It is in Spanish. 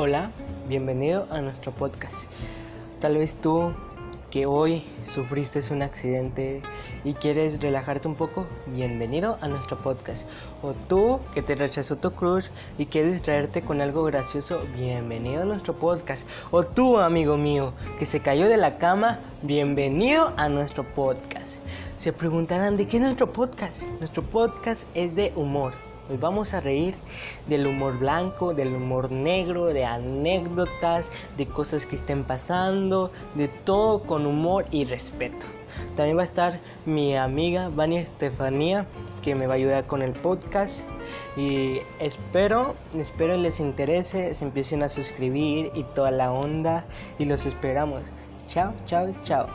Hola, bienvenido a nuestro podcast. Tal vez tú que hoy sufriste un accidente y quieres relajarte un poco, bienvenido a nuestro podcast. O tú que te rechazó tu crush y quieres distraerte con algo gracioso, bienvenido a nuestro podcast. O tú, amigo mío, que se cayó de la cama, bienvenido a nuestro podcast. Se preguntarán, ¿de qué es nuestro podcast? Nuestro podcast es de humor Hoy vamos a reír del humor blanco, del humor negro, de anécdotas, de cosas que estén pasando, de todo con humor y respeto. También va a estar mi amiga Vania Estefanía que me va a ayudar con el podcast y espero, espero les interese, se empiecen a suscribir y toda la onda y los esperamos. Chao, chao, chao.